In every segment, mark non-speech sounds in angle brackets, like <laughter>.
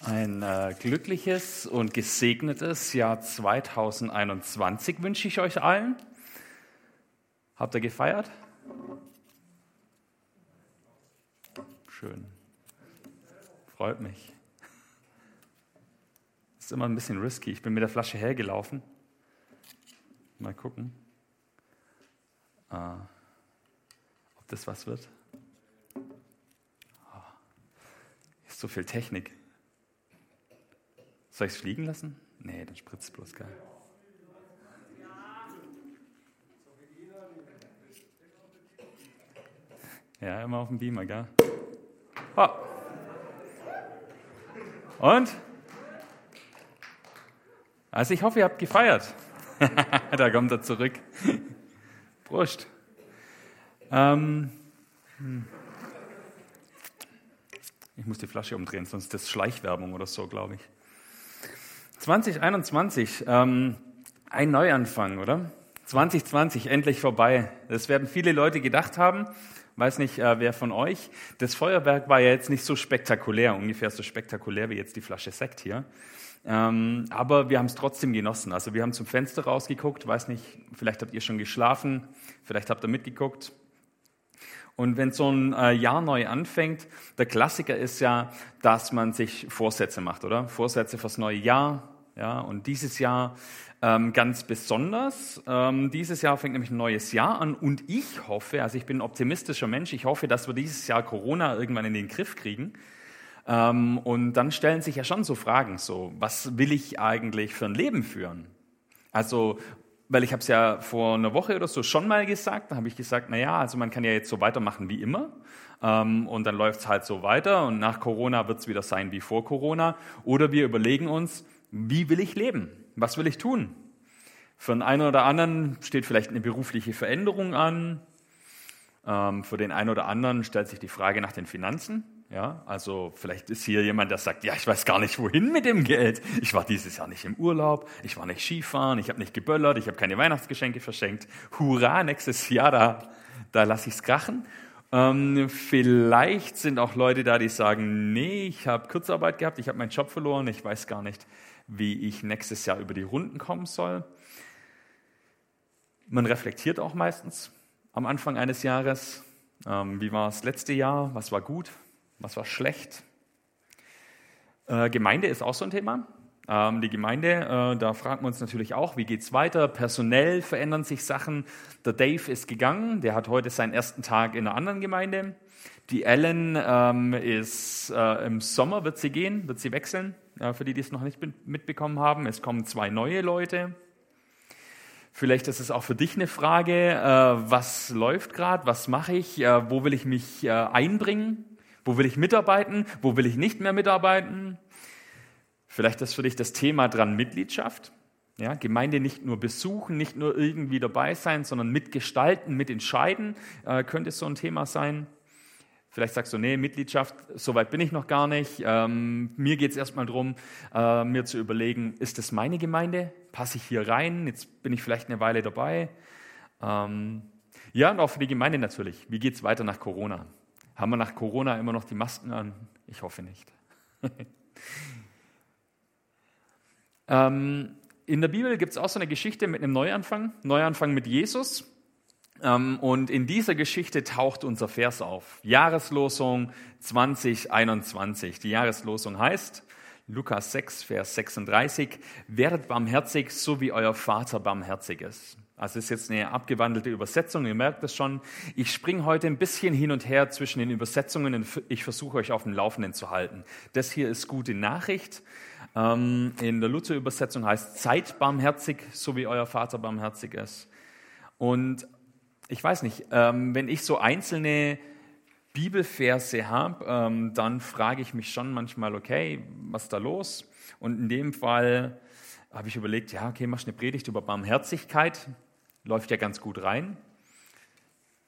Ein äh, glückliches und gesegnetes Jahr 2021 wünsche ich euch allen. Habt ihr gefeiert? Schön. Freut mich. Ist immer ein bisschen risky. Ich bin mit der Flasche hergelaufen. Mal gucken, äh, ob das was wird. Oh, ist so viel Technik. Soll ich es fliegen lassen? Nee, dann spritzt es bloß geil. Ja, immer auf dem Beamer, gell? Oh. Und? Also ich hoffe, ihr habt gefeiert. <laughs> da kommt er zurück. Prost. Ähm, hm. ich muss die Flasche umdrehen, sonst ist das Schleichwerbung oder so, glaube ich. 2021, ähm, ein Neuanfang, oder? 2020 endlich vorbei. Das werden viele Leute gedacht haben. Weiß nicht, äh, wer von euch. Das Feuerwerk war ja jetzt nicht so spektakulär, ungefähr so spektakulär wie jetzt die Flasche Sekt hier. Ähm, aber wir haben es trotzdem genossen. Also wir haben zum Fenster rausgeguckt, weiß nicht, vielleicht habt ihr schon geschlafen, vielleicht habt ihr mitgeguckt. Und wenn so ein äh, Jahr neu anfängt, der Klassiker ist ja, dass man sich Vorsätze macht, oder? Vorsätze fürs neue Jahr. Ja, und dieses Jahr ähm, ganz besonders. Ähm, dieses Jahr fängt nämlich ein neues Jahr an und ich hoffe, also ich bin ein optimistischer Mensch, ich hoffe, dass wir dieses Jahr Corona irgendwann in den Griff kriegen. Ähm, und dann stellen sich ja schon so Fragen, so, was will ich eigentlich für ein Leben führen? Also, weil ich habe es ja vor einer Woche oder so schon mal gesagt, da habe ich gesagt, na ja, also man kann ja jetzt so weitermachen wie immer ähm, und dann läuft es halt so weiter und nach Corona wird es wieder sein wie vor Corona oder wir überlegen uns, wie will ich leben? Was will ich tun? Für den einen oder anderen steht vielleicht eine berufliche Veränderung an. Ähm, für den einen oder anderen stellt sich die Frage nach den Finanzen. Ja, also vielleicht ist hier jemand, der sagt, ja, ich weiß gar nicht, wohin mit dem Geld. Ich war dieses Jahr nicht im Urlaub, ich war nicht Skifahren, ich habe nicht geböllert, ich habe keine Weihnachtsgeschenke verschenkt. Hurra, nächstes Jahr, da, da lasse ich es krachen. Ähm, vielleicht sind auch Leute da, die sagen, nee, ich habe Kurzarbeit gehabt, ich habe meinen Job verloren, ich weiß gar nicht, wie ich nächstes Jahr über die Runden kommen soll. Man reflektiert auch meistens am Anfang eines Jahres. Ähm, wie war das letzte Jahr? Was war gut? Was war schlecht? Äh, Gemeinde ist auch so ein Thema. Ähm, die Gemeinde, äh, da fragen wir uns natürlich auch, wie geht es weiter? Personell verändern sich Sachen. Der Dave ist gegangen, der hat heute seinen ersten Tag in einer anderen Gemeinde. Die Ellen ähm, ist äh, im Sommer wird sie gehen, wird sie wechseln. Äh, für die, die es noch nicht mitbekommen haben, es kommen zwei neue Leute. Vielleicht ist es auch für dich eine Frage, äh, was läuft gerade, was mache ich, äh, wo will ich mich einbringen? Wo will ich mitarbeiten? Wo will ich nicht mehr mitarbeiten? Vielleicht ist für dich das Thema dran Mitgliedschaft. Ja, Gemeinde nicht nur besuchen, nicht nur irgendwie dabei sein, sondern mitgestalten, mitentscheiden, könnte so ein Thema sein. Vielleicht sagst du, nee, Mitgliedschaft, so weit bin ich noch gar nicht. Ähm, mir geht es erstmal darum, äh, mir zu überlegen, ist das meine Gemeinde? Passe ich hier rein? Jetzt bin ich vielleicht eine Weile dabei. Ähm, ja, und auch für die Gemeinde natürlich. Wie geht es weiter nach Corona? Haben wir nach Corona immer noch die Masken an? Ich hoffe nicht. <laughs> ähm, in der Bibel gibt es auch so eine Geschichte mit einem Neuanfang, Neuanfang mit Jesus. Ähm, und in dieser Geschichte taucht unser Vers auf. Jahreslosung 2021. Die Jahreslosung heißt, Lukas 6, Vers 36, werdet barmherzig, so wie euer Vater barmherzig ist. Also ist jetzt eine abgewandelte Übersetzung, ihr merkt es schon. Ich springe heute ein bisschen hin und her zwischen den Übersetzungen und ich versuche euch auf dem Laufenden zu halten. Das hier ist gute Nachricht. Ähm, in der Luther-Übersetzung heißt Seid barmherzig, so wie euer Vater barmherzig ist. Und ich weiß nicht, ähm, wenn ich so einzelne Bibelverse habe, ähm, dann frage ich mich schon manchmal, okay, was ist da los? Und in dem Fall habe ich überlegt, ja, okay, machst eine Predigt über Barmherzigkeit läuft ja ganz gut rein.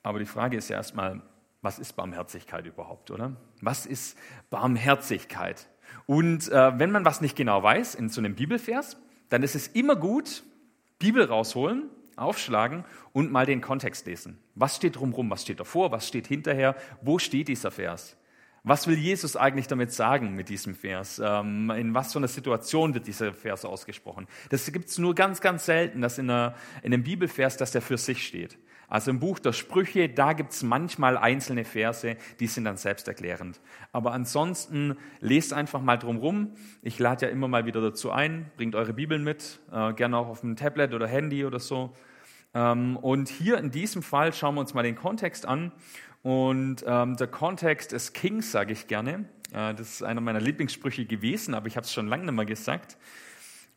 Aber die Frage ist ja erstmal, was ist Barmherzigkeit überhaupt, oder? Was ist Barmherzigkeit? Und äh, wenn man was nicht genau weiß in so einem Bibelvers, dann ist es immer gut, Bibel rausholen, aufschlagen und mal den Kontext lesen. Was steht drumherum? Was steht davor? Was steht hinterher? Wo steht dieser Vers? Was will Jesus eigentlich damit sagen mit diesem Vers? Ähm, in was für einer Situation wird dieser Vers ausgesprochen? Das gibt es nur ganz, ganz selten, dass in, einer, in einem Bibelvers, dass der für sich steht. Also im Buch der Sprüche, da gibt es manchmal einzelne Verse, die sind dann selbsterklärend. Aber ansonsten lest einfach mal drum rum. Ich lade ja immer mal wieder dazu ein, bringt eure Bibeln mit, äh, gerne auch auf dem Tablet oder Handy oder so. Ähm, und hier in diesem Fall schauen wir uns mal den Kontext an. Und ähm, der Kontext ist Kings, sage ich gerne. Äh, das ist einer meiner Lieblingssprüche gewesen, aber ich habe es schon lange nicht mehr gesagt.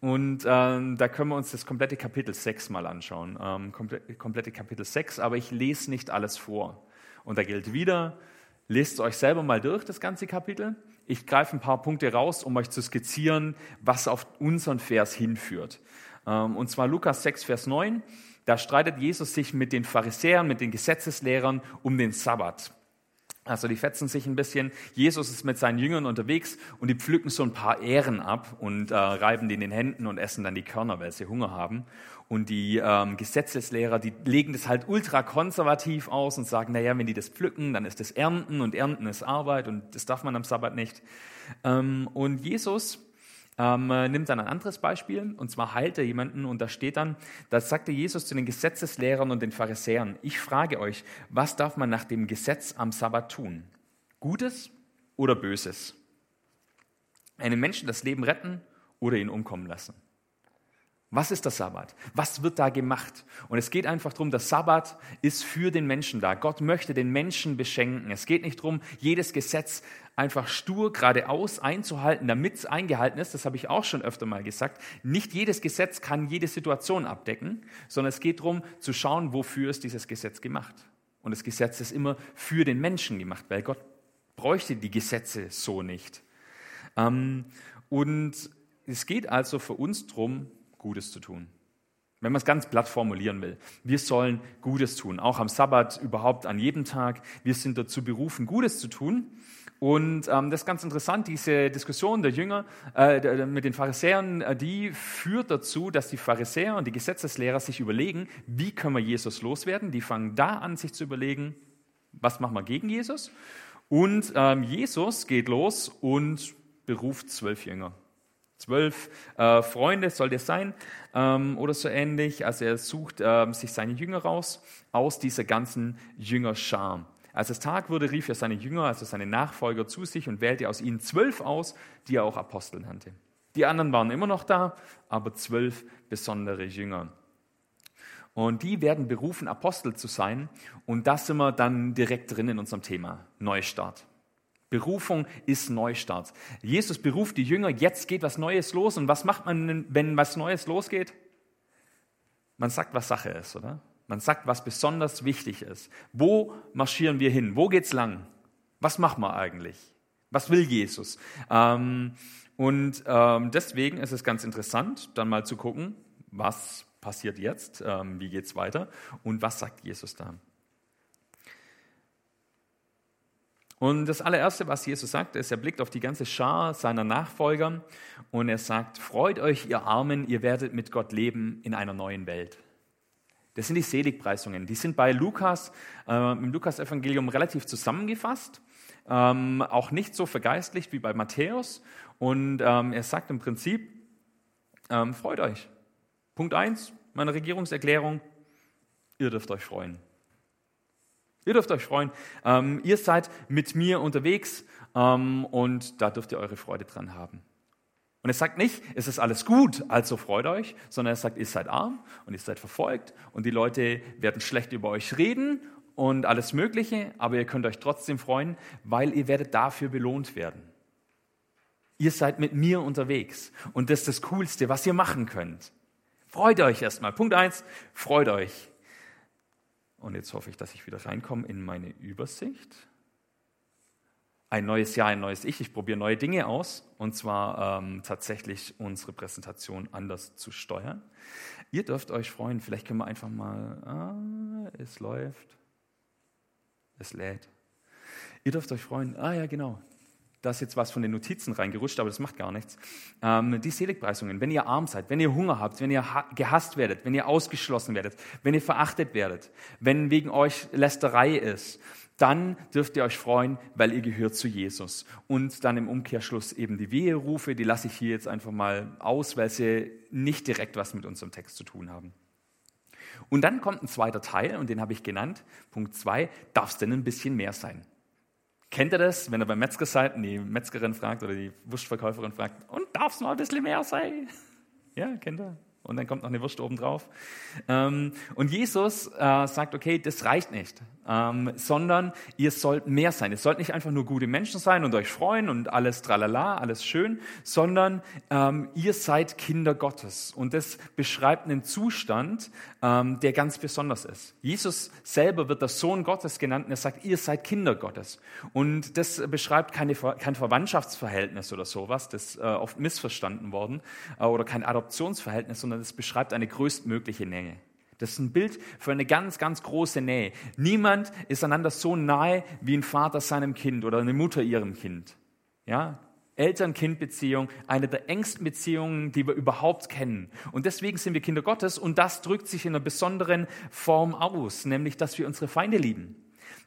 Und ähm, da können wir uns das komplette Kapitel 6 mal anschauen. Ähm, komplette, komplette Kapitel 6, aber ich lese nicht alles vor. Und da gilt wieder, lest euch selber mal durch, das ganze Kapitel. Ich greife ein paar Punkte raus, um euch zu skizzieren, was auf unseren Vers hinführt. Ähm, und zwar Lukas 6, Vers 9. Da streitet Jesus sich mit den Pharisäern, mit den Gesetzeslehrern um den Sabbat. Also die fetzen sich ein bisschen. Jesus ist mit seinen Jüngern unterwegs und die pflücken so ein paar Ähren ab und äh, reiben die in den Händen und essen dann die Körner, weil sie Hunger haben. Und die ähm, Gesetzeslehrer, die legen das halt ultra konservativ aus und sagen, naja, wenn die das pflücken, dann ist das Ernten und Ernten ist Arbeit und das darf man am Sabbat nicht. Ähm, und Jesus ähm, äh, nimmt dann ein anderes Beispiel, und zwar heilt er jemanden, und da steht dann, da sagte Jesus zu den Gesetzeslehrern und den Pharisäern, ich frage euch, was darf man nach dem Gesetz am Sabbat tun? Gutes oder Böses? Einen Menschen das Leben retten oder ihn umkommen lassen? Was ist der Sabbat? Was wird da gemacht? Und es geht einfach darum, der Sabbat ist für den Menschen da. Gott möchte den Menschen beschenken. Es geht nicht darum, jedes Gesetz einfach stur geradeaus einzuhalten, damit es eingehalten ist. Das habe ich auch schon öfter mal gesagt. Nicht jedes Gesetz kann jede Situation abdecken, sondern es geht darum zu schauen, wofür ist dieses Gesetz gemacht. Und das Gesetz ist immer für den Menschen gemacht, weil Gott bräuchte die Gesetze so nicht. Ähm, und es geht also für uns darum, Gutes zu tun. Wenn man es ganz platt formulieren will. Wir sollen Gutes tun, auch am Sabbat, überhaupt an jedem Tag. Wir sind dazu berufen, Gutes zu tun. Und ähm, das ist ganz interessant, diese Diskussion der Jünger äh, mit den Pharisäern, äh, die führt dazu, dass die Pharisäer und die Gesetzeslehrer sich überlegen, wie können wir Jesus loswerden. Die fangen da an, sich zu überlegen, was machen wir gegen Jesus. Und ähm, Jesus geht los und beruft zwölf Jünger. Zwölf äh, Freunde soll das sein ähm, oder so ähnlich. Also er sucht äh, sich seine Jünger raus aus dieser ganzen Jüngerschar. Als es Tag wurde, rief er seine Jünger, also seine Nachfolger zu sich und wählte aus ihnen zwölf aus, die er auch Apostel nannte. Die anderen waren immer noch da, aber zwölf besondere Jünger. Und die werden berufen, Apostel zu sein. Und das sind wir dann direkt drin in unserem Thema, Neustart. Berufung ist Neustart. Jesus beruft die Jünger, jetzt geht was Neues los. Und was macht man, wenn was Neues losgeht? Man sagt, was Sache ist, oder? Man sagt, was besonders wichtig ist. Wo marschieren wir hin? Wo geht's lang? Was machen wir eigentlich? Was will Jesus? Ähm, und ähm, deswegen ist es ganz interessant, dann mal zu gucken, was passiert jetzt, ähm, wie geht's weiter und was sagt Jesus da? Und das allererste, was Jesus sagt, ist, er blickt auf die ganze Schar seiner Nachfolger und er sagt, freut euch, ihr Armen, ihr werdet mit Gott leben in einer neuen Welt. Das sind die Seligpreisungen. Die sind bei Lukas, äh, im Lukas-Evangelium relativ zusammengefasst, ähm, auch nicht so vergeistlicht wie bei Matthäus. Und ähm, er sagt im Prinzip, ähm, freut euch. Punkt 1 meiner Regierungserklärung, ihr dürft euch freuen. Ihr dürft euch freuen. Ähm, ihr seid mit mir unterwegs ähm, und da dürft ihr eure Freude dran haben. Und er sagt nicht, es ist alles gut, also freut euch, sondern er sagt, ihr seid arm und ihr seid verfolgt und die Leute werden schlecht über euch reden und alles Mögliche, aber ihr könnt euch trotzdem freuen, weil ihr werdet dafür belohnt werden. Ihr seid mit mir unterwegs und das ist das Coolste, was ihr machen könnt. Freut euch erstmal. Punkt eins: freut euch. Und jetzt hoffe ich, dass ich wieder reinkomme in meine Übersicht. Ein neues Jahr, ein neues Ich. Ich probiere neue Dinge aus und zwar ähm, tatsächlich unsere Präsentation anders zu steuern. Ihr dürft euch freuen. Vielleicht können wir einfach mal. Ah, es läuft. Es lädt. Ihr dürft euch freuen. Ah ja, genau. Da ist jetzt was von den Notizen reingerutscht, aber das macht gar nichts. Ähm, die Seligpreisungen, wenn ihr arm seid, wenn ihr Hunger habt, wenn ihr gehasst werdet, wenn ihr ausgeschlossen werdet, wenn ihr verachtet werdet, wenn wegen euch Lästerei ist, dann dürft ihr euch freuen, weil ihr gehört zu Jesus. Und dann im Umkehrschluss eben die Weherufe, die lasse ich hier jetzt einfach mal aus, weil sie nicht direkt was mit unserem Text zu tun haben. Und dann kommt ein zweiter Teil, und den habe ich genannt. Punkt zwei, darf es denn ein bisschen mehr sein? Kennt ihr das, wenn ihr beim Metzger seid und die Metzgerin fragt oder die Wurstverkäuferin fragt, und darf es mal ein bisschen mehr sein? <laughs> Ja, kennt ihr? Und dann kommt noch eine Wurst oben drauf. Ähm, und Jesus äh, sagt, okay, das reicht nicht, ähm, sondern ihr sollt mehr sein. Ihr sollt nicht einfach nur gute Menschen sein und euch freuen und alles tralala, alles schön, sondern ähm, ihr seid Kinder Gottes. Und das beschreibt einen Zustand, der ganz besonders ist. Jesus selber wird der Sohn Gottes genannt und er sagt, ihr seid Kinder Gottes. Und das beschreibt keine, kein Verwandtschaftsverhältnis oder sowas, das ist äh, oft missverstanden worden, äh, oder kein Adoptionsverhältnis, sondern sondern es beschreibt eine größtmögliche Nähe. Das ist ein Bild für eine ganz, ganz große Nähe. Niemand ist einander so nahe wie ein Vater seinem Kind oder eine Mutter ihrem Kind. Ja? Eltern-Kind-Beziehung, eine der engsten Beziehungen, die wir überhaupt kennen. Und deswegen sind wir Kinder Gottes und das drückt sich in einer besonderen Form aus, nämlich, dass wir unsere Feinde lieben,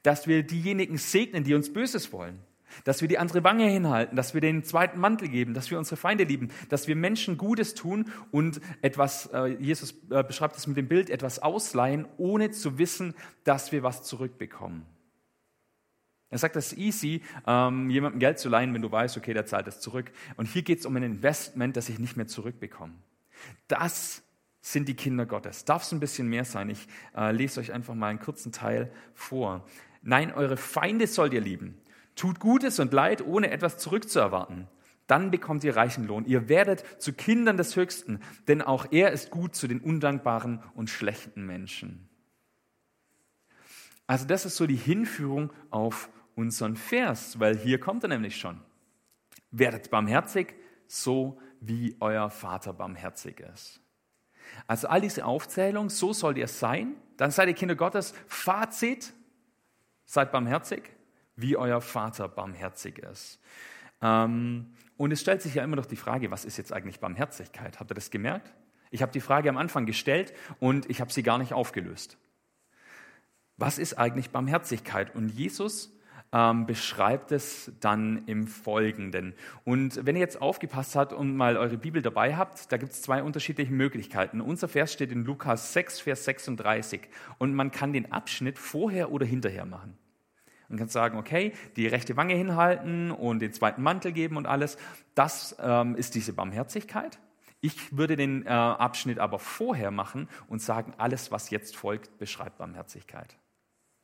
dass wir diejenigen segnen, die uns Böses wollen, dass wir die andere Wange hinhalten, dass wir den zweiten Mantel geben, dass wir unsere Feinde lieben, dass wir Menschen Gutes tun und etwas, äh, Jesus äh, beschreibt es mit dem Bild, etwas ausleihen, ohne zu wissen, dass wir was zurückbekommen. Er sagt, das ist easy, ähm, jemandem Geld zu leihen, wenn du weißt, okay, der zahlt es zurück. Und hier geht es um ein Investment, das ich nicht mehr zurückbekomme. Das sind die Kinder Gottes. Darf es ein bisschen mehr sein? Ich äh, lese euch einfach mal einen kurzen Teil vor. Nein, eure Feinde sollt ihr lieben. Tut Gutes und Leid, ohne etwas zurückzuerwarten. Dann bekommt ihr reichen Lohn. Ihr werdet zu Kindern des Höchsten, denn auch er ist gut zu den undankbaren und schlechten Menschen. Also das ist so die Hinführung auf unseren Vers, weil hier kommt er nämlich schon. Werdet barmherzig, so wie euer Vater barmherzig ist. Also all diese Aufzählung, so sollt ihr sein, dann seid ihr Kinder Gottes. Fazit, seid barmherzig wie euer Vater barmherzig ist. Ähm, und es stellt sich ja immer noch die Frage, was ist jetzt eigentlich Barmherzigkeit? Habt ihr das gemerkt? Ich habe die Frage am Anfang gestellt und ich habe sie gar nicht aufgelöst. Was ist eigentlich Barmherzigkeit? Und Jesus ähm, beschreibt es dann im Folgenden. Und wenn ihr jetzt aufgepasst habt und mal eure Bibel dabei habt, da gibt es zwei unterschiedliche Möglichkeiten. Unser Vers steht in Lukas 6, Vers 36 und man kann den Abschnitt vorher oder hinterher machen. Man kann sagen, okay, die rechte Wange hinhalten und den zweiten Mantel geben und alles. Das ähm, ist diese Barmherzigkeit. Ich würde den äh, Abschnitt aber vorher machen und sagen, alles, was jetzt folgt, beschreibt Barmherzigkeit.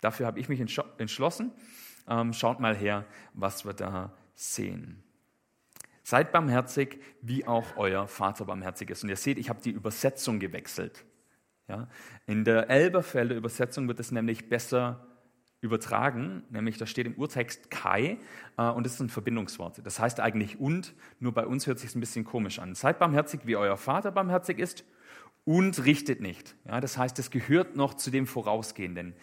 Dafür habe ich mich entschlossen. Ähm, schaut mal her, was wir da sehen. Seid barmherzig, wie auch euer Vater barmherzig ist. Und ihr seht, ich habe die Übersetzung gewechselt. Ja? In der Elberfelder Übersetzung wird es nämlich besser übertragen, nämlich da steht im Urtext Kai äh, und das ist ein Verbindungswort. Das heißt eigentlich und, nur bei uns hört sich ein bisschen komisch an. Seid barmherzig, wie euer Vater barmherzig ist und richtet nicht. Ja, das heißt, es gehört noch zu dem Vorausgehenden.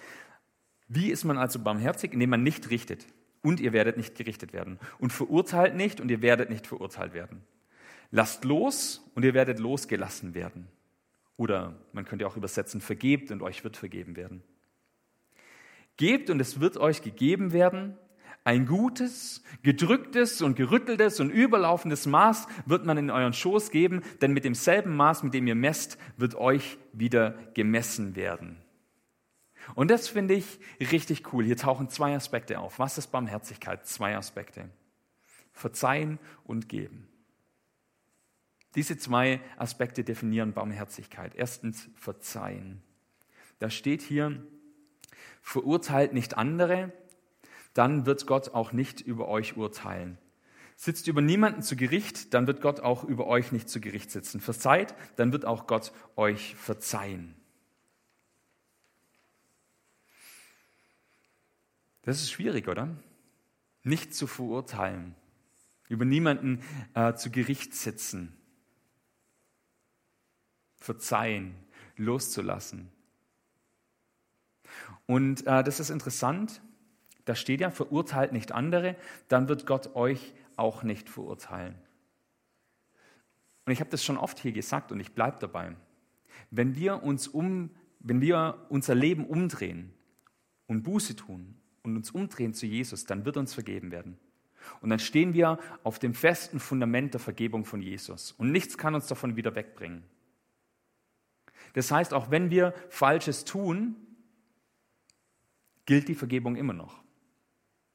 Wie ist man also barmherzig? Indem man nicht richtet und ihr werdet nicht gerichtet werden. Und verurteilt nicht und ihr werdet nicht verurteilt werden. Lasst los und ihr werdet losgelassen werden. Oder man könnte auch übersetzen, vergebt und euch wird vergeben werden. Gebt und es wird euch gegeben werden. Ein gutes, gedrücktes und gerütteltes und überlaufendes Maß wird man in euren Schoß geben, denn mit demselben Maß, mit dem ihr messt, wird euch wieder gemessen werden. Und das finde ich richtig cool. Hier tauchen zwei Aspekte auf. Was ist Barmherzigkeit? Zwei Aspekte. Verzeihen und geben. Diese zwei Aspekte definieren Barmherzigkeit. Erstens Verzeihen. Da steht hier, verurteilt nicht andere, dann wird Gott auch nicht über euch urteilen. Sitzt über niemanden zu Gericht, dann wird Gott auch über euch nicht zu Gericht sitzen. Verzeiht, dann wird auch Gott euch verzeihen. Das ist schwierig, oder? Nicht zu verurteilen, über niemanden äh, zu Gericht sitzen, verzeihen, loszulassen. Und äh, das ist interessant. Da steht ja, verurteilt nicht andere, dann wird Gott euch auch nicht verurteilen. Und ich habe das schon oft hier gesagt und ich bleibe dabei. Wenn wir uns um, wenn wir unser Leben umdrehen und Buße tun und uns umdrehen zu Jesus, dann wird uns vergeben werden. Und dann stehen wir auf dem festen Fundament der Vergebung von Jesus. Und nichts kann uns davon wieder wegbringen. Das heißt, auch wenn wir Falsches tun, gilt die Vergebung immer noch.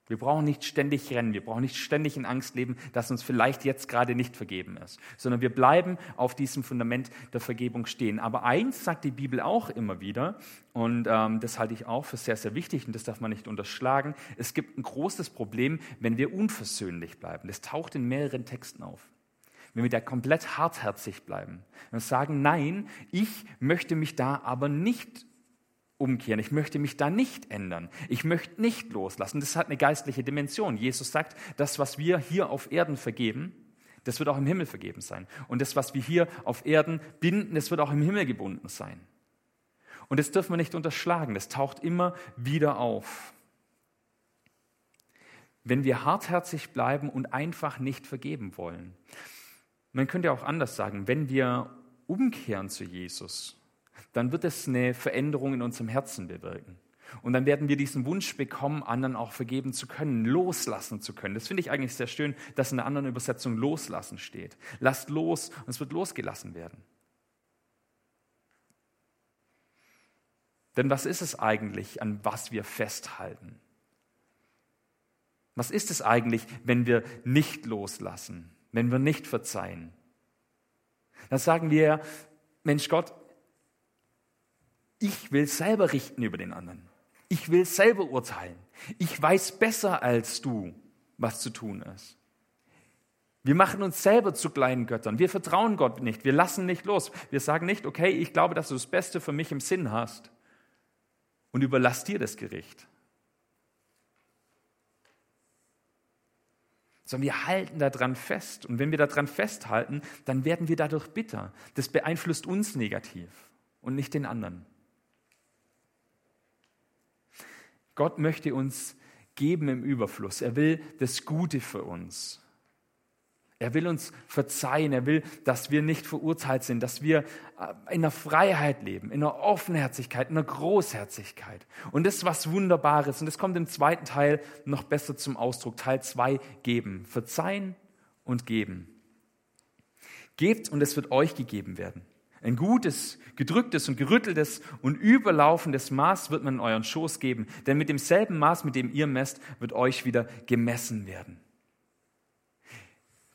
Wir brauchen nicht ständig rennen, wir brauchen nicht ständig in Angst leben, dass uns vielleicht jetzt gerade nicht vergeben ist, sondern wir bleiben auf diesem Fundament der Vergebung stehen. Aber eins sagt die Bibel auch immer wieder, und ähm, das halte ich auch für sehr, sehr wichtig und das darf man nicht unterschlagen, es gibt ein großes Problem, wenn wir unversöhnlich bleiben. Das taucht in mehreren Texten auf. Wenn wir da komplett hartherzig bleiben und sagen, nein, ich möchte mich da aber nicht umkehren. Ich möchte mich da nicht ändern. Ich möchte nicht loslassen. Das hat eine geistliche Dimension. Jesus sagt, das, was wir hier auf Erden vergeben, das wird auch im Himmel vergeben sein. Und das, was wir hier auf Erden binden, das wird auch im Himmel gebunden sein. Und das dürfen wir nicht unterschlagen. Das taucht immer wieder auf. Wenn wir hartherzig bleiben und einfach nicht vergeben wollen. Man könnte auch anders sagen, wenn wir umkehren zu Jesus, dann wird es eine Veränderung in unserem Herzen bewirken. Und dann werden wir diesen Wunsch bekommen, anderen auch vergeben zu können, loslassen zu können. Das finde ich eigentlich sehr schön, dass in der anderen Übersetzung loslassen steht. Lasst los und es wird losgelassen werden. Denn was ist es eigentlich, an was wir festhalten? Was ist es eigentlich, wenn wir nicht loslassen, wenn wir nicht verzeihen? Dann sagen wir, Mensch Gott, ich will selber richten über den anderen. Ich will selber urteilen. Ich weiß besser als du, was zu tun ist. Wir machen uns selber zu kleinen Göttern. Wir vertrauen Gott nicht. Wir lassen nicht los. Wir sagen nicht, okay, ich glaube, dass du das Beste für mich im Sinn hast und überlass dir das Gericht. Sondern wir halten daran fest. Und wenn wir daran festhalten, dann werden wir dadurch bitter. Das beeinflusst uns negativ und nicht den anderen. Gott möchte uns geben im Überfluss. Er will das Gute für uns. Er will uns verzeihen. Er will, dass wir nicht verurteilt sind, dass wir äh, in der Freiheit leben, in der Offenherzigkeit, in der Großherzigkeit. Und das ist was Wunderbares. Und das kommt im zweiten Teil noch besser zum Ausdruck. Teil zwei geben. Verzeihen und geben. Gebt und es wird euch gegeben werden. Ein gutes, gedrücktes und gerütteltes und überlaufendes Maß wird man in euren Schoß geben, denn mit demselben Maß, mit dem ihr messt, wird euch wieder gemessen werden.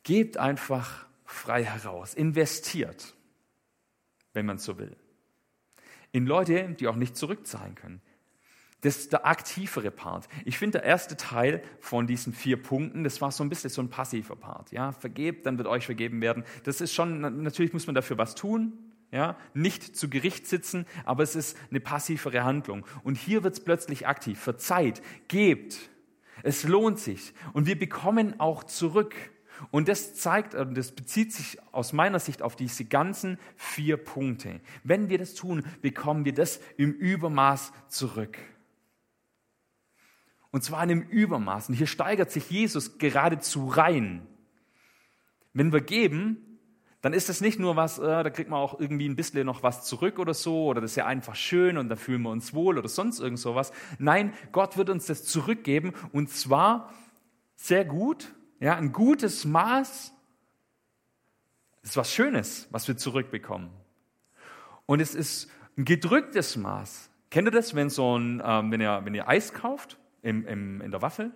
Gebt einfach frei heraus, investiert, wenn man so will, in Leute, die auch nicht zurückzahlen können. Das ist der aktivere Part. Ich finde, der erste Teil von diesen vier Punkten, das war so ein bisschen so ein passiver Part. Ja, vergebt, dann wird euch vergeben werden. Das ist schon, natürlich muss man dafür was tun, ja, nicht zu Gericht sitzen, aber es ist eine passivere Handlung. Und hier wird es plötzlich aktiv. Verzeiht, gebt. Es lohnt sich. Und wir bekommen auch zurück. Und das zeigt, und das bezieht sich aus meiner Sicht auf diese ganzen vier Punkte. Wenn wir das tun, bekommen wir das im Übermaß zurück. Und zwar in einem Übermaß. Und hier steigert sich Jesus geradezu rein. Wenn wir geben, dann ist das nicht nur was, äh, da kriegt man auch irgendwie ein bisschen noch was zurück oder so, oder das ist ja einfach schön und da fühlen wir uns wohl oder sonst irgend sowas. Nein, Gott wird uns das zurückgeben und zwar sehr gut, ja, ein gutes Maß. Das ist was Schönes, was wir zurückbekommen. Und es ist ein gedrücktes Maß. Kennt ihr das, wenn, so ein, ähm, wenn, ihr, wenn ihr Eis kauft im, im, in der Waffel?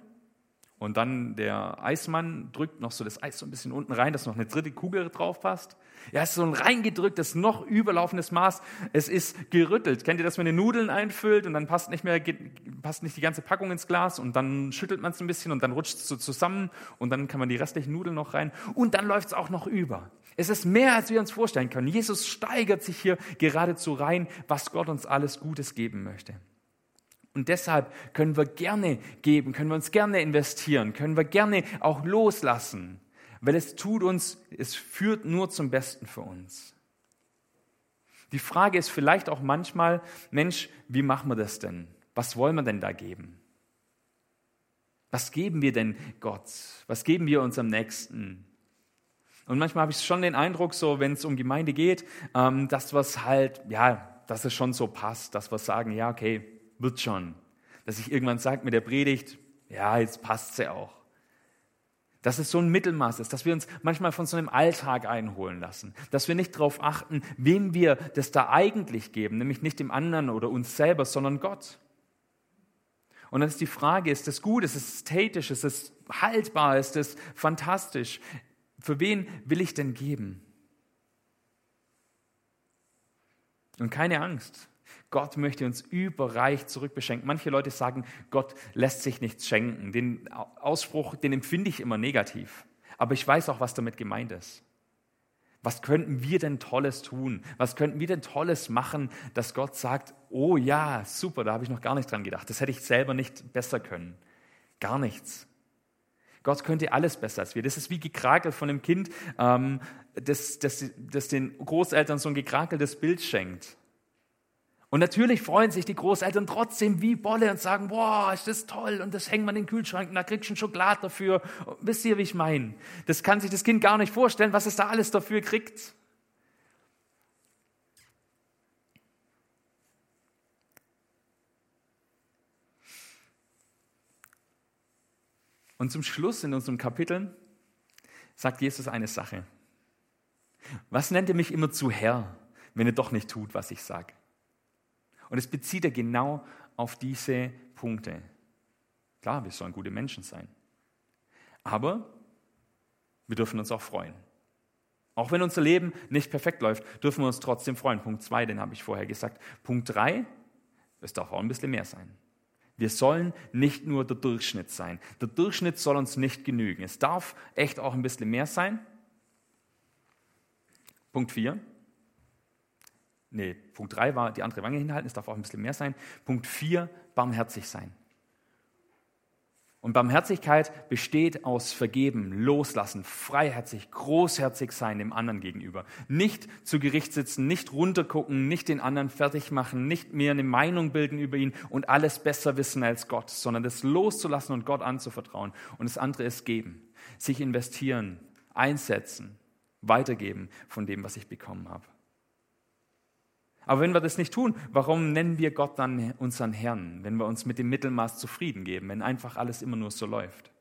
Und dann der Eismann drückt noch so das Eis so ein bisschen unten rein, dass noch eine dritte Kugel drauf passt. Ja, es ist so ein reingedrücktes, noch überlaufendes Maß. Es ist gerüttelt. Kennt ihr das, wenn ihr Nudeln einfüllt und dann passt nicht mehr, passt nicht die ganze Packung ins Glas und dann schüttelt man es ein bisschen und dann rutscht es so zusammen und dann kann man die restlichen Nudeln noch rein und dann läuft es auch noch über. Es ist mehr, als wir uns vorstellen können. Jesus steigert sich hier geradezu rein, was Gott uns alles Gutes geben möchte. Und deshalb können wir gerne geben, können wir uns gerne investieren, können wir gerne auch loslassen, weil es tut uns, es führt nur zum Besten für uns. Die Frage ist vielleicht auch manchmal, Mensch, wie machen wir das denn? Was wollen wir denn da geben? Was geben wir denn Gott? Was geben wir unserem Nächsten? Und manchmal habe ich schon den Eindruck, so wenn es um Gemeinde geht, ähm, dass was halt, ja, dass es schon so passt, dass wir sagen, ja, okay, wird schon. Dass ich irgendwann sage mit der Predigt, ja, jetzt passt sie auch. Dass es so ein Mittelmaß ist, dass wir uns manchmal von so einem Alltag einholen lassen, dass wir nicht darauf achten, wem wir das da eigentlich geben, nämlich nicht dem anderen oder uns selber, sondern Gott. Und dann ist die Frage, ist das gut, ist es ästhetisch, ist es haltbar, ist es fantastisch? Für wen will ich denn geben? Und keine Angst. Gott möchte uns überreich zurückbeschenken. Manche Leute sagen, Gott lässt sich nichts schenken. Den Ausspruch, den empfinde ich immer negativ. Aber ich weiß auch, was damit gemeint ist. Was könnten wir denn Tolles tun? Was könnten wir denn Tolles machen, dass Gott sagt, oh ja, super, da habe ich noch gar nicht dran gedacht. Das hätte ich selber nicht besser können. Gar nichts. Gott könnte alles besser als wir. Das ist wie Gekrakel von einem Kind, ähm, das, das, das den Großeltern so ein gekrakeltes Bild schenkt. Und natürlich freuen sich die Großeltern trotzdem wie Bolle und sagen, boah, ist das toll und das hängt man in den Kühlschrank und da kriegst du Schokolade dafür. Wisst ihr, wie ich meine? Das kann sich das Kind gar nicht vorstellen, was es da alles dafür kriegt. Und zum Schluss in unserem Kapitel sagt Jesus eine Sache. Was nennt ihr mich immer zu Herr, wenn ihr doch nicht tut, was ich sage? Und es bezieht er genau auf diese Punkte. Klar, wir sollen gute Menschen sein. Aber wir dürfen uns auch freuen. Auch wenn unser Leben nicht perfekt läuft, dürfen wir uns trotzdem freuen. Punkt zwei, den habe ich vorher gesagt. Punkt drei, es darf auch ein bisschen mehr sein. Wir sollen nicht nur der Durchschnitt sein. Der Durchschnitt soll uns nicht genügen. Es darf echt auch ein bisschen mehr sein. Punkt vier, nee, Punkt 3 war die andere Wange hinhalten, es darf auch ein bisschen mehr sein. Punkt 4, barmherzig sein. Und Barmherzigkeit besteht aus Vergeben, Loslassen, freiherzig, großherzig sein dem anderen gegenüber. Nicht zu Gericht sitzen, nicht runtergucken, nicht den anderen fertig machen, nicht mehr eine Meinung bilden über ihn und alles besser wissen als Gott, sondern das loszulassen und Gott anzuvertrauen. Und das andere ist geben, sich investieren, einsetzen, weitergeben von dem, was ich bekommen habe. Aber wenn wir das nicht tun, warum nennen wir Gott dann unseren Herrn, wenn wir uns mit dem Mittelmaß zufrieden geben, wenn einfach alles immer nur so läuft?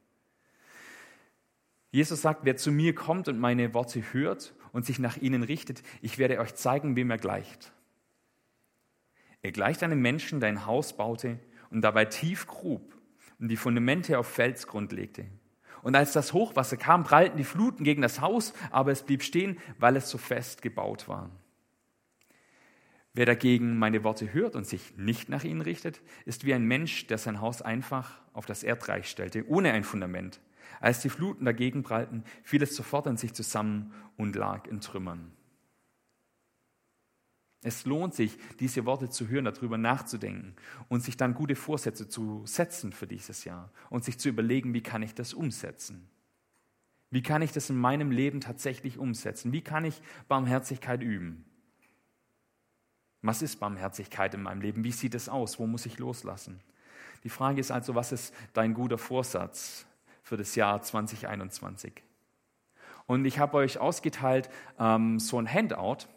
Jesus sagt, wer zu mir kommt und meine Worte hört und sich nach ihnen richtet, ich werde euch zeigen, wem er gleicht. Er gleicht einem Menschen, der ein Haus baute und dabei tief grub und die Fundamente auf Felsgrund legte. Und als das Hochwasser kam, prallten die Fluten gegen das Haus, aber es blieb stehen, weil es so fest gebaut war. Wer dagegen meine Worte hört und sich nicht nach ihnen richtet, ist wie ein Mensch, der sein Haus einfach auf das Erdreich stellte, ohne ein Fundament. Als die Fluten dagegen prallten, fiel es sofort an sich zusammen und lag in Trümmern. Es lohnt sich, diese Worte zu hören, darüber nachzudenken und sich dann gute Vorsätze zu setzen für dieses Jahr und sich zu überlegen, wie kann ich das umsetzen? Wie kann ich das in meinem Leben tatsächlich umsetzen? Wie kann ich Barmherzigkeit üben? Was ist Barmherzigkeit in meinem Leben? Wie sieht es aus? Wo muss ich loslassen? Die Frage ist also, was ist dein guter Vorsatz für das Jahr 2021? Und ich habe euch ausgeteilt ähm, so ein Handout.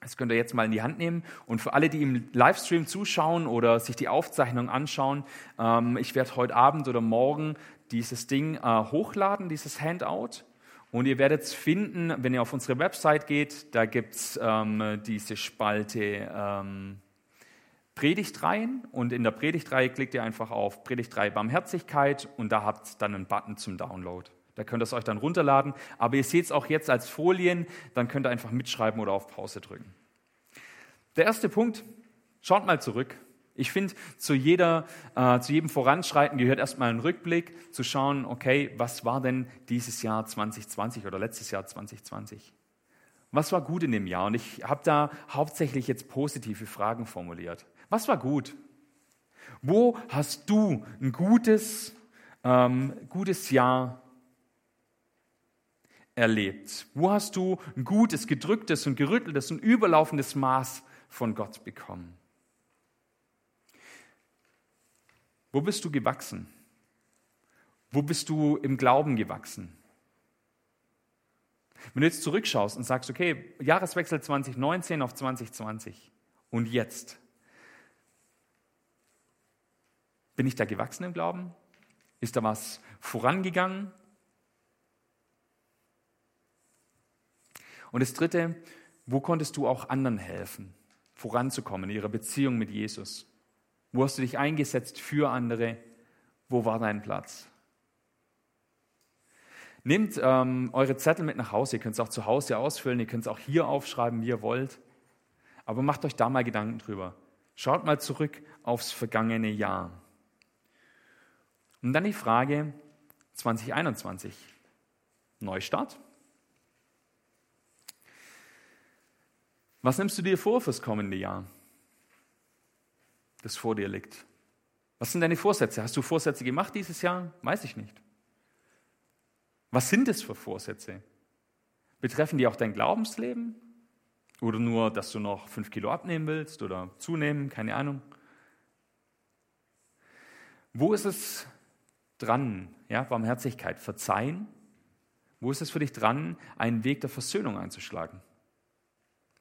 Das könnt ihr jetzt mal in die Hand nehmen. Und für alle, die im Livestream zuschauen oder sich die Aufzeichnung anschauen, ähm, ich werde heute Abend oder morgen dieses Ding äh, hochladen, dieses Handout. Und ihr werdet es finden, wenn ihr auf unsere Website geht, da gibt es ähm, diese Spalte ähm, Predigtreihen und in der Predigtreihe klickt ihr einfach auf Predigtreihe Barmherzigkeit und da habt ihr dann einen Button zum Download. Da könnt ihr es euch dann runterladen, aber ihr seht es auch jetzt als Folien, dann könnt ihr einfach mitschreiben oder auf Pause drücken. Der erste Punkt, schaut mal zurück. Ich finde, zu, äh, zu jedem Voranschreiten gehört erstmal ein Rückblick, zu schauen, okay, was war denn dieses Jahr 2020 oder letztes Jahr 2020? Was war gut in dem Jahr? Und ich habe da hauptsächlich jetzt positive Fragen formuliert. Was war gut? Wo hast du ein gutes, ähm, gutes Jahr erlebt? Wo hast du ein gutes, gedrücktes und gerütteltes und überlaufendes Maß von Gott bekommen? Wo bist du gewachsen? Wo bist du im Glauben gewachsen? Wenn du jetzt zurückschaust und sagst, okay, Jahreswechsel 2019 auf 2020 und jetzt. Bin ich da gewachsen im Glauben? Ist da was vorangegangen? Und das Dritte, wo konntest du auch anderen helfen, voranzukommen in ihrer Beziehung mit Jesus? Wo hast du dich eingesetzt für andere? Wo war dein Platz? Nehmt ähm, eure Zettel mit nach Hause. Ihr könnt es auch zu Hause ausfüllen. Ihr könnt es auch hier aufschreiben, wie ihr wollt. Aber macht euch da mal Gedanken drüber. Schaut mal zurück aufs vergangene Jahr. Und dann die Frage 2021. Neustart? Was nimmst du dir vor fürs kommende Jahr, das vor dir liegt? Was sind deine Vorsätze? Hast du Vorsätze gemacht dieses Jahr? Weiß ich nicht. Was sind es für Vorsätze? Betreffen die auch dein Glaubensleben? Oder nur, dass du noch fünf Kilo abnehmen willst oder zunehmen? Keine Ahnung. Wo ist es dran, ja, Barmherzigkeit, Verzeihen? Wo ist es für dich dran, einen Weg der Versöhnung einzuschlagen?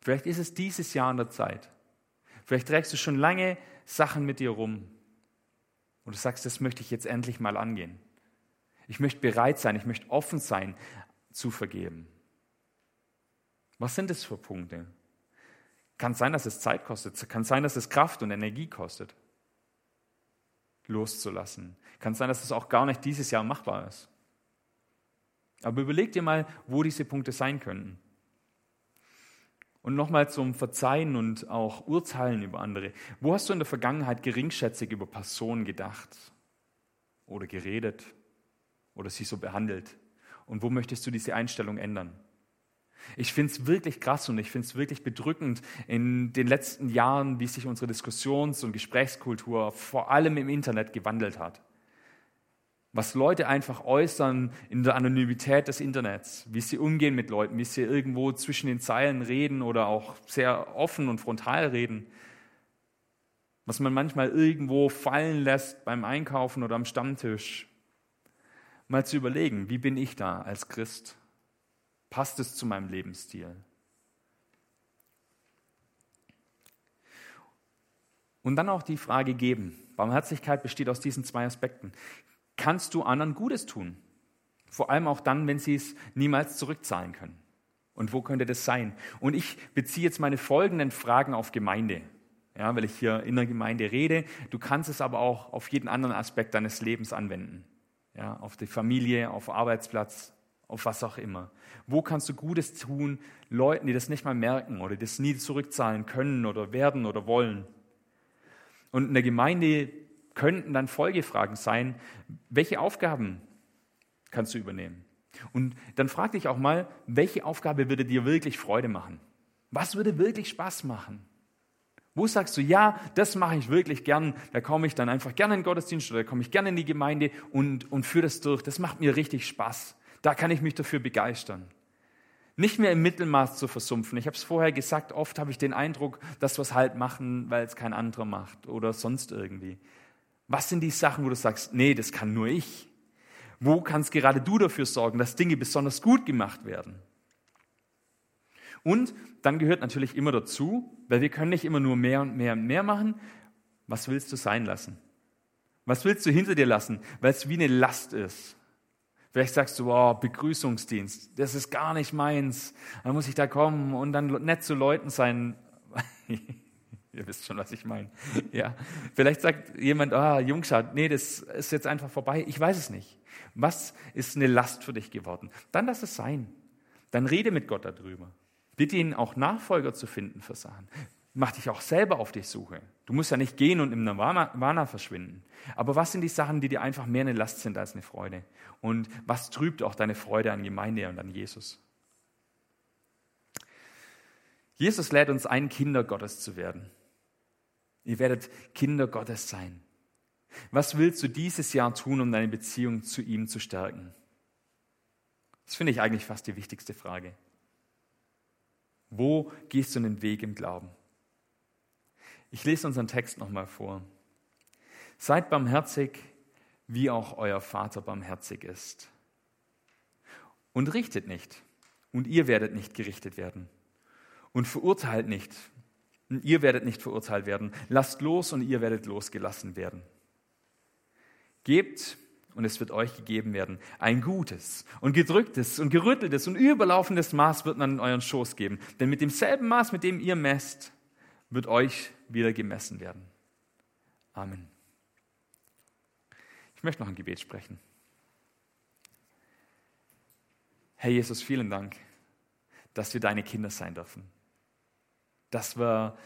Vielleicht ist es dieses Jahr an der Zeit. Vielleicht trägst du schon lange Sachen mit dir rum. Und du sagst, das möchte ich jetzt endlich mal angehen. Ich möchte bereit sein, ich möchte offen sein, zu vergeben. Was sind das für Punkte? Kann sein, dass es Zeit kostet. Kann sein, dass es Kraft und Energie kostet, loszulassen. Kann sein, dass es auch gar nicht dieses Jahr machbar ist. Aber überleg dir mal, wo diese Punkte sein könnten. Und nochmal zum Verzeihen und auch Urteilen über andere. Wo hast du in der Vergangenheit geringschätzig über Personen gedacht oder geredet oder sie so behandelt? Und wo möchtest du diese Einstellung ändern? Ich finde es wirklich krass und ich finde es wirklich bedrückend in den letzten Jahren, wie sich unsere Diskussions- und Gesprächskultur vor allem im Internet gewandelt hat was Leute einfach äußern in der Anonymität des Internets, wie sie umgehen mit Leuten, wie sie irgendwo zwischen den Zeilen reden oder auch sehr offen und frontal reden, was man manchmal irgendwo fallen lässt beim Einkaufen oder am Stammtisch. Mal zu überlegen, wie bin ich da als Christ? Passt es zu meinem Lebensstil? Und dann auch die Frage geben. Barmherzigkeit besteht aus diesen zwei Aspekten kannst du anderen Gutes tun. Vor allem auch dann, wenn sie es niemals zurückzahlen können. Und wo könnte das sein? Und ich beziehe jetzt meine folgenden Fragen auf Gemeinde. Ja, weil ich hier in der Gemeinde rede. Du kannst es aber auch auf jeden anderen Aspekt deines Lebens anwenden. Ja, auf die Familie, auf Arbeitsplatz, auf was auch immer. Wo kannst du Gutes tun Leuten, die das nicht mal merken oder das nie zurückzahlen können oder werden oder wollen? Und in der Gemeinde könnten dann Folgefragen sein, welche Aufgaben kannst du übernehmen? Und dann frag dich auch mal, welche Aufgabe würde dir wirklich Freude machen? Was würde wirklich Spaß machen? Wo sagst du, ja, das mache ich wirklich gern, da komme ich dann einfach gerne in den Gottesdienst oder da komme ich gerne in die Gemeinde und, und führe das durch, das macht mir richtig Spaß. Da kann ich mich dafür begeistern. Nicht mehr im Mittelmaß zu versumpfen. Ich habe es vorher gesagt, oft habe ich den Eindruck, dass wir es halt machen, weil es kein anderer macht oder sonst irgendwie. Was sind die Sachen, wo du sagst, nee, das kann nur ich? Wo kannst gerade du dafür sorgen, dass Dinge besonders gut gemacht werden? Und dann gehört natürlich immer dazu, weil wir können nicht immer nur mehr und mehr und mehr machen, was willst du sein lassen? Was willst du hinter dir lassen, weil es wie eine Last ist? Vielleicht sagst du, oh, Begrüßungsdienst, das ist gar nicht meins. Dann muss ich da kommen und dann nett zu Leuten sein. <laughs> <laughs> Ihr wisst schon, was ich meine. <laughs> Ja. Vielleicht sagt jemand, ah, Jungschad, nee, das ist jetzt einfach vorbei. Ich weiß es nicht. Was ist eine Last für dich geworden? Dann lass es sein. Dann rede mit Gott darüber. Bitte ihn auch Nachfolger zu finden für Sachen. Mach dich auch selber auf die Suche. Du musst ja nicht gehen und im Nirvana verschwinden. Aber was sind die Sachen, die dir einfach mehr eine Last sind als eine Freude? Und was trübt auch deine Freude an Gemeinde und an Jesus? Jesus lädt uns ein, Kinder Gottes zu werden. Ihr werdet Kinder Gottes sein. Was willst du dieses Jahr tun, um deine Beziehung zu ihm zu stärken? Das finde ich eigentlich fast die wichtigste Frage. Wo gehst du den Weg im Glauben? Ich lese unseren Text nochmal vor. Seid barmherzig, wie auch euer Vater barmherzig ist. Und richtet nicht, und ihr werdet nicht gerichtet werden. Und verurteilt nicht, und ihr werdet nicht verurteilt werden. Lasst los und ihr werdet losgelassen werden. Gebt und es wird euch gegeben werden. Ein gutes und gedrücktes und gerütteltes und überlaufendes Maß wird man in euren Schoß geben. Denn mit demselben Maß, mit dem ihr messt, wird euch wieder gemessen werden. Amen. Ich möchte noch ein Gebet sprechen. Herr Jesus, vielen Dank, dass wir deine Kinder sein dürfen. Dass wir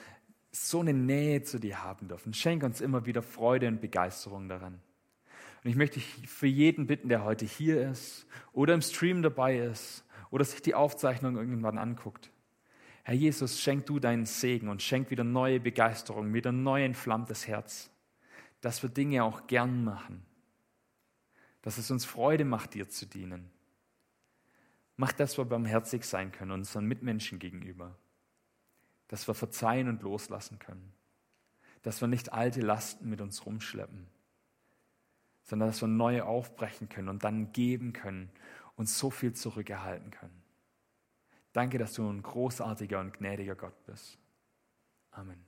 so eine Nähe zu dir haben dürfen. Schenk uns immer wieder Freude und Begeisterung daran. Und ich möchte dich für jeden bitten, der heute hier ist oder im Stream dabei ist oder sich die Aufzeichnung irgendwann anguckt. Herr Jesus, schenk du deinen Segen und schenk wieder neue Begeisterung, wieder neu entflammtes Herz, dass wir Dinge auch gern machen, dass es uns Freude macht, dir zu dienen. Mach, dass wir barmherzig sein können unseren Mitmenschen gegenüber, dass wir verzeihen und loslassen können, dass wir nicht alte Lasten mit uns rumschleppen sondern dass wir neue aufbrechen können und dann geben können und so viel zurückerhalten können. Danke, dass du ein großartiger und gnädiger Gott bist. Amen.